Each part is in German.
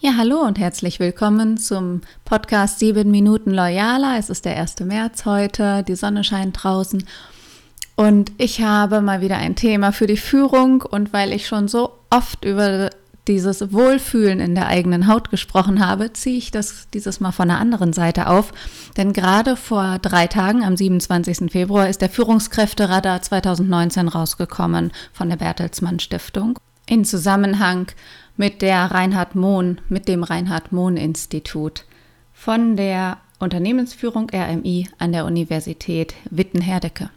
Ja, hallo und herzlich willkommen zum Podcast 7 Minuten Loyaler. Es ist der 1. März heute, die Sonne scheint draußen und ich habe mal wieder ein Thema für die Führung und weil ich schon so oft über dieses Wohlfühlen in der eigenen Haut gesprochen habe, ziehe ich das dieses Mal von der anderen Seite auf. Denn gerade vor drei Tagen, am 27. Februar, ist der Führungskräfteradar 2019 rausgekommen von der Bertelsmann Stiftung in Zusammenhang mit der Reinhard Mohn, mit dem Reinhard Mohn Institut von der Unternehmensführung RMI an der Universität Witten-Herdecke.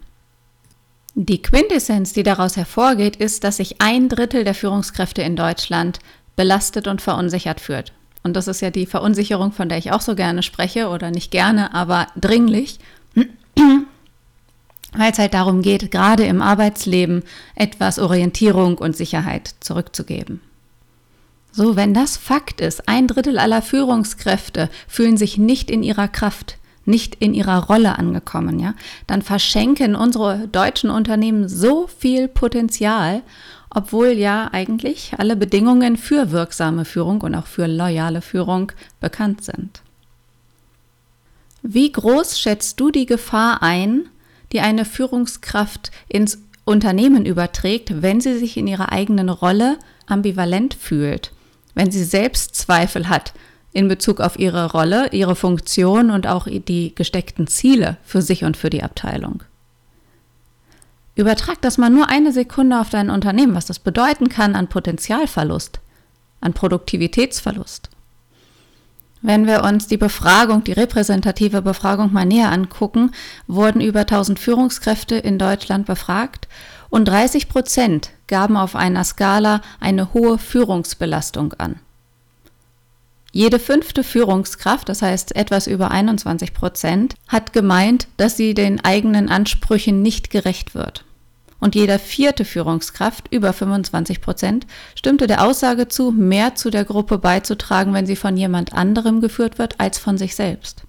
Die Quintessenz, die daraus hervorgeht, ist, dass sich ein Drittel der Führungskräfte in Deutschland belastet und verunsichert führt. Und das ist ja die Verunsicherung, von der ich auch so gerne spreche oder nicht gerne, aber dringlich, weil es halt darum geht, gerade im Arbeitsleben etwas Orientierung und Sicherheit zurückzugeben. So, wenn das Fakt ist, ein Drittel aller Führungskräfte fühlen sich nicht in ihrer Kraft, nicht in ihrer Rolle angekommen, ja, dann verschenken unsere deutschen Unternehmen so viel Potenzial, obwohl ja eigentlich alle Bedingungen für wirksame Führung und auch für loyale Führung bekannt sind. Wie groß schätzt du die Gefahr ein, die eine Führungskraft ins Unternehmen überträgt, wenn sie sich in ihrer eigenen Rolle ambivalent fühlt? Wenn sie Selbstzweifel hat in Bezug auf ihre Rolle, ihre Funktion und auch die gesteckten Ziele für sich und für die Abteilung. Übertrag das mal nur eine Sekunde auf dein Unternehmen, was das bedeuten kann an Potenzialverlust, an Produktivitätsverlust. Wenn wir uns die Befragung, die repräsentative Befragung mal näher angucken, wurden über 1000 Führungskräfte in Deutschland befragt und 30 Prozent gaben auf einer Skala eine hohe Führungsbelastung an. Jede fünfte Führungskraft, das heißt etwas über 21 Prozent, hat gemeint, dass sie den eigenen Ansprüchen nicht gerecht wird. Und jeder vierte Führungskraft, über 25 Prozent, stimmte der Aussage zu, mehr zu der Gruppe beizutragen, wenn sie von jemand anderem geführt wird, als von sich selbst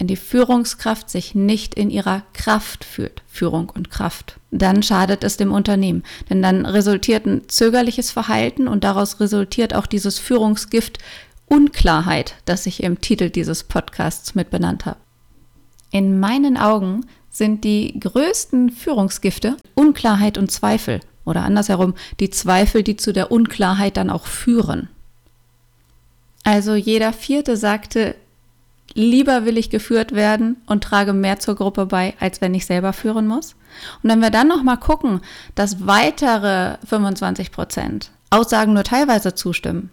wenn die Führungskraft sich nicht in ihrer Kraft fühlt, Führung und Kraft, dann schadet es dem Unternehmen. Denn dann resultiert ein zögerliches Verhalten und daraus resultiert auch dieses Führungsgift Unklarheit, das ich im Titel dieses Podcasts mit benannt habe. In meinen Augen sind die größten Führungsgifte Unklarheit und Zweifel oder andersherum die Zweifel, die zu der Unklarheit dann auch führen. Also jeder vierte sagte, lieber will ich geführt werden und trage mehr zur Gruppe bei, als wenn ich selber führen muss. Und wenn wir dann noch mal gucken, dass weitere 25 Prozent Aussagen nur teilweise zustimmen,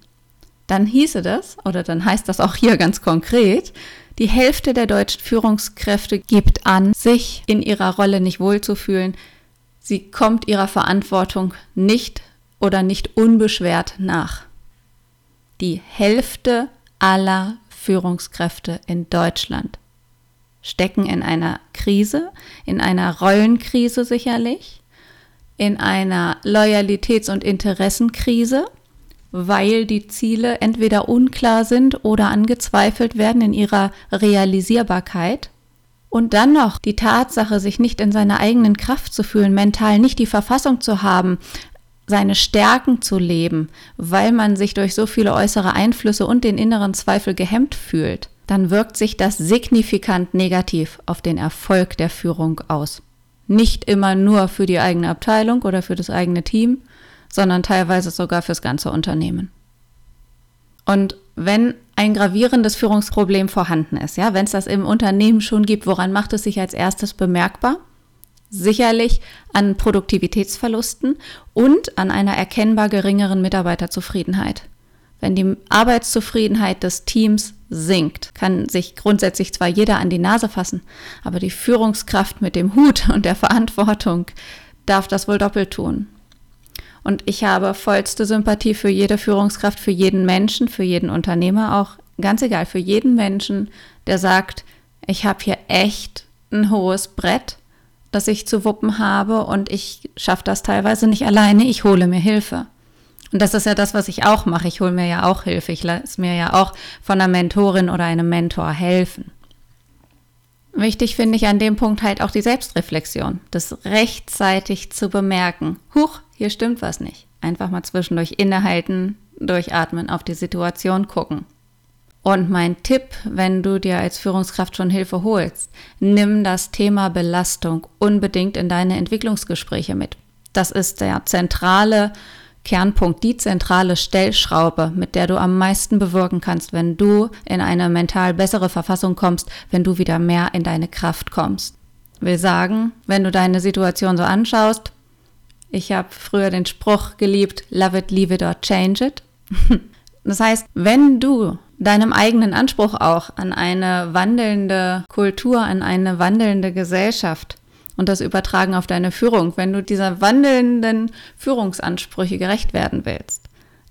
dann hieße das, oder dann heißt das auch hier ganz konkret, die Hälfte der deutschen Führungskräfte gibt an, sich in ihrer Rolle nicht wohlzufühlen. Sie kommt ihrer Verantwortung nicht oder nicht unbeschwert nach. Die Hälfte aller Führungskräfte in Deutschland stecken in einer Krise, in einer Rollenkrise sicherlich, in einer Loyalitäts- und Interessenkrise, weil die Ziele entweder unklar sind oder angezweifelt werden in ihrer Realisierbarkeit. Und dann noch die Tatsache, sich nicht in seiner eigenen Kraft zu fühlen, mental nicht die Verfassung zu haben, seine Stärken zu leben, weil man sich durch so viele äußere Einflüsse und den inneren Zweifel gehemmt fühlt, dann wirkt sich das signifikant negativ auf den Erfolg der Führung aus. Nicht immer nur für die eigene Abteilung oder für das eigene Team, sondern teilweise sogar fürs ganze Unternehmen. Und wenn ein gravierendes Führungsproblem vorhanden ist, ja, wenn es das im Unternehmen schon gibt, woran macht es sich als erstes bemerkbar? Sicherlich an Produktivitätsverlusten und an einer erkennbar geringeren Mitarbeiterzufriedenheit. Wenn die Arbeitszufriedenheit des Teams sinkt, kann sich grundsätzlich zwar jeder an die Nase fassen, aber die Führungskraft mit dem Hut und der Verantwortung darf das wohl doppelt tun. Und ich habe vollste Sympathie für jede Führungskraft, für jeden Menschen, für jeden Unternehmer, auch ganz egal, für jeden Menschen, der sagt, ich habe hier echt ein hohes Brett das ich zu wuppen habe und ich schaffe das teilweise nicht alleine, ich hole mir Hilfe. Und das ist ja das, was ich auch mache. Ich hole mir ja auch Hilfe. Ich lasse mir ja auch von einer Mentorin oder einem Mentor helfen. Wichtig finde ich an dem Punkt halt auch die Selbstreflexion, das rechtzeitig zu bemerken. Huch, hier stimmt was nicht. Einfach mal zwischendurch innehalten, durchatmen, auf die Situation gucken. Und mein Tipp, wenn du dir als Führungskraft schon Hilfe holst, nimm das Thema Belastung unbedingt in deine Entwicklungsgespräche mit. Das ist der zentrale Kernpunkt, die zentrale Stellschraube, mit der du am meisten bewirken kannst, wenn du in eine mental bessere Verfassung kommst, wenn du wieder mehr in deine Kraft kommst. Will sagen, wenn du deine Situation so anschaust, ich habe früher den Spruch geliebt, love it, leave it or change it. Das heißt, wenn du deinem eigenen Anspruch auch an eine wandelnde Kultur, an eine wandelnde Gesellschaft und das übertragen auf deine Führung, wenn du dieser wandelnden Führungsansprüche gerecht werden willst,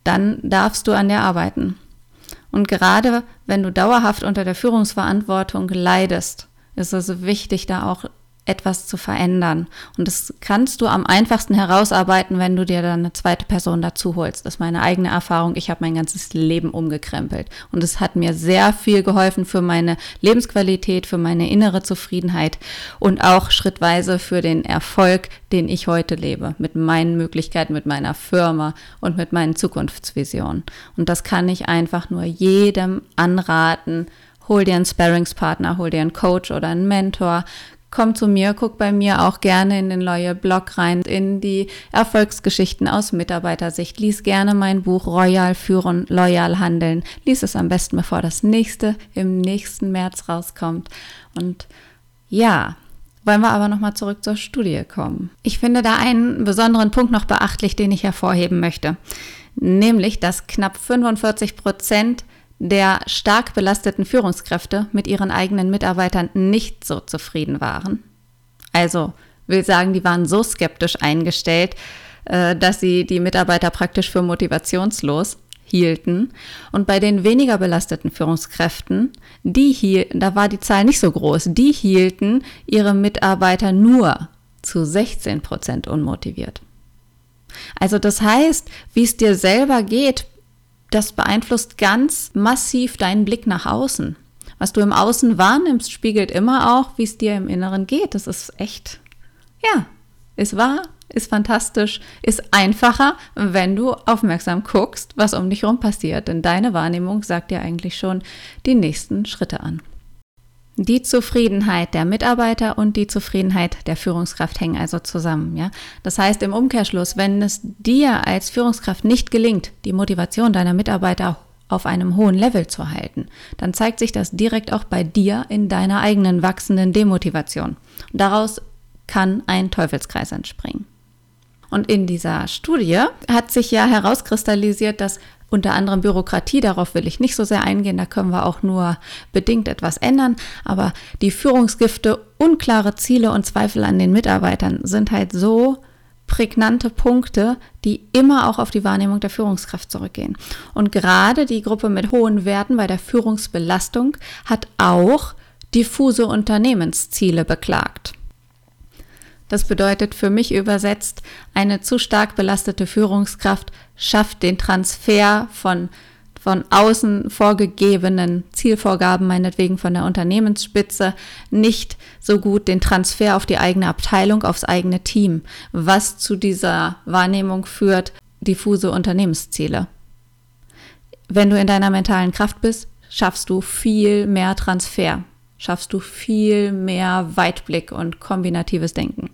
dann darfst du an dir arbeiten. Und gerade wenn du dauerhaft unter der Führungsverantwortung leidest, ist es wichtig, da auch etwas zu verändern. Und das kannst du am einfachsten herausarbeiten, wenn du dir dann eine zweite Person dazu holst. Das ist meine eigene Erfahrung. Ich habe mein ganzes Leben umgekrempelt. Und es hat mir sehr viel geholfen für meine Lebensqualität, für meine innere Zufriedenheit und auch schrittweise für den Erfolg, den ich heute lebe. Mit meinen Möglichkeiten, mit meiner Firma und mit meinen Zukunftsvisionen. Und das kann ich einfach nur jedem anraten. Hol dir einen Sparringspartner, hol dir einen Coach oder einen Mentor, komm zu mir, guck bei mir auch gerne in den Loyal Blog rein, in die Erfolgsgeschichten aus Mitarbeitersicht. Lies gerne mein Buch Royal führen, loyal handeln. Lies es am besten, bevor das nächste im nächsten März rauskommt. Und ja, wollen wir aber nochmal zurück zur Studie kommen. Ich finde da einen besonderen Punkt noch beachtlich, den ich hervorheben möchte. Nämlich, dass knapp 45 Prozent der stark belasteten Führungskräfte mit ihren eigenen Mitarbeitern nicht so zufrieden waren. Also will sagen, die waren so skeptisch eingestellt, äh, dass sie die Mitarbeiter praktisch für motivationslos hielten. Und bei den weniger belasteten Führungskräften, die hier, da war die Zahl nicht so groß, die hielten ihre Mitarbeiter nur zu 16 Prozent unmotiviert. Also das heißt, wie es dir selber geht das beeinflusst ganz massiv deinen Blick nach außen. Was du im Außen wahrnimmst, spiegelt immer auch, wie es dir im Inneren geht. Das ist echt, ja, ist wahr, ist fantastisch, ist einfacher, wenn du aufmerksam guckst, was um dich herum passiert. Denn deine Wahrnehmung sagt dir eigentlich schon die nächsten Schritte an. Die Zufriedenheit der Mitarbeiter und die Zufriedenheit der Führungskraft hängen also zusammen. Ja? Das heißt im Umkehrschluss, wenn es dir als Führungskraft nicht gelingt, die Motivation deiner Mitarbeiter auf einem hohen Level zu halten, dann zeigt sich das direkt auch bei dir in deiner eigenen wachsenden Demotivation. Und daraus kann ein Teufelskreis entspringen. Und in dieser Studie hat sich ja herauskristallisiert, dass unter anderem Bürokratie, darauf will ich nicht so sehr eingehen, da können wir auch nur bedingt etwas ändern, aber die Führungsgifte, unklare Ziele und Zweifel an den Mitarbeitern sind halt so prägnante Punkte, die immer auch auf die Wahrnehmung der Führungskraft zurückgehen. Und gerade die Gruppe mit hohen Werten bei der Führungsbelastung hat auch diffuse Unternehmensziele beklagt. Das bedeutet für mich übersetzt, eine zu stark belastete Führungskraft schafft den Transfer von, von außen vorgegebenen Zielvorgaben, meinetwegen von der Unternehmensspitze, nicht so gut den Transfer auf die eigene Abteilung, aufs eigene Team, was zu dieser Wahrnehmung führt, diffuse Unternehmensziele. Wenn du in deiner mentalen Kraft bist, schaffst du viel mehr Transfer schaffst du viel mehr Weitblick und kombinatives Denken.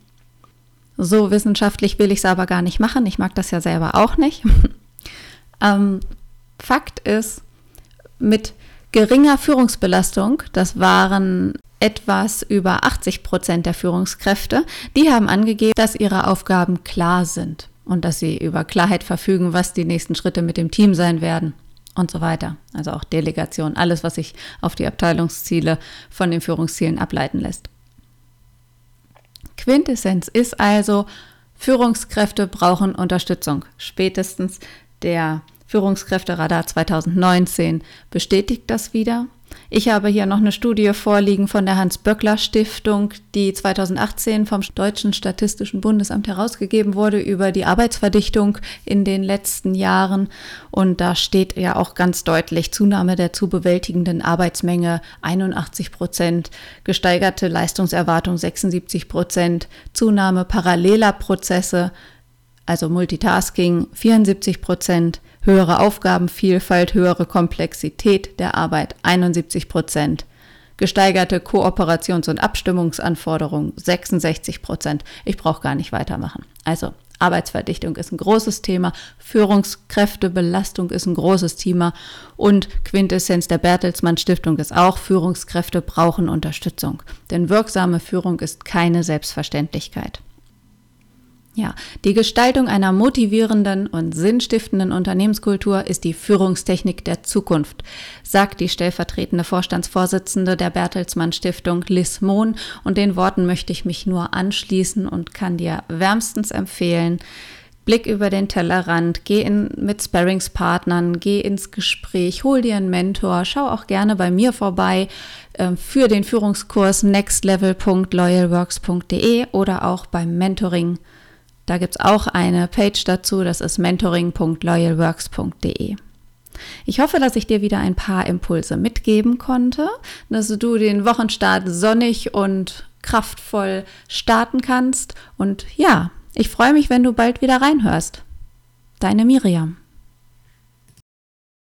So wissenschaftlich will ich es aber gar nicht machen. Ich mag das ja selber auch nicht. ähm, Fakt ist, mit geringer Führungsbelastung, das waren etwas über 80 Prozent der Führungskräfte, die haben angegeben, dass ihre Aufgaben klar sind und dass sie über Klarheit verfügen, was die nächsten Schritte mit dem Team sein werden und so weiter. Also auch Delegation, alles, was sich auf die Abteilungsziele von den Führungszielen ableiten lässt. Quintessenz ist also, Führungskräfte brauchen Unterstützung. Spätestens der Führungskräfteradar 2019 bestätigt das wieder. Ich habe hier noch eine Studie vorliegen von der Hans-Böckler-Stiftung, die 2018 vom Deutschen Statistischen Bundesamt herausgegeben wurde über die Arbeitsverdichtung in den letzten Jahren. Und da steht ja auch ganz deutlich Zunahme der zu bewältigenden Arbeitsmenge 81 Prozent, gesteigerte Leistungserwartung 76 Prozent, Zunahme paralleler Prozesse, also Multitasking 74 Prozent, höhere Aufgabenvielfalt, höhere Komplexität der Arbeit 71 Prozent, gesteigerte Kooperations- und Abstimmungsanforderungen 66 Prozent. Ich brauche gar nicht weitermachen. Also Arbeitsverdichtung ist ein großes Thema, Führungskräftebelastung ist ein großes Thema und Quintessenz der Bertelsmann Stiftung ist auch, Führungskräfte brauchen Unterstützung. Denn wirksame Führung ist keine Selbstverständlichkeit. Ja, die Gestaltung einer motivierenden und sinnstiftenden Unternehmenskultur ist die Führungstechnik der Zukunft, sagt die stellvertretende Vorstandsvorsitzende der Bertelsmann Stiftung Liz Mohn. Und den Worten möchte ich mich nur anschließen und kann dir wärmstens empfehlen, Blick über den Tellerrand, geh in, mit Sparringspartnern, geh ins Gespräch, hol dir einen Mentor, schau auch gerne bei mir vorbei äh, für den Führungskurs nextlevel.loyalworks.de oder auch beim Mentoring da gibt es auch eine Page dazu, das ist mentoring.loyalworks.de. Ich hoffe, dass ich dir wieder ein paar Impulse mitgeben konnte, dass du den Wochenstart sonnig und kraftvoll starten kannst. Und ja, ich freue mich, wenn du bald wieder reinhörst. Deine Miriam.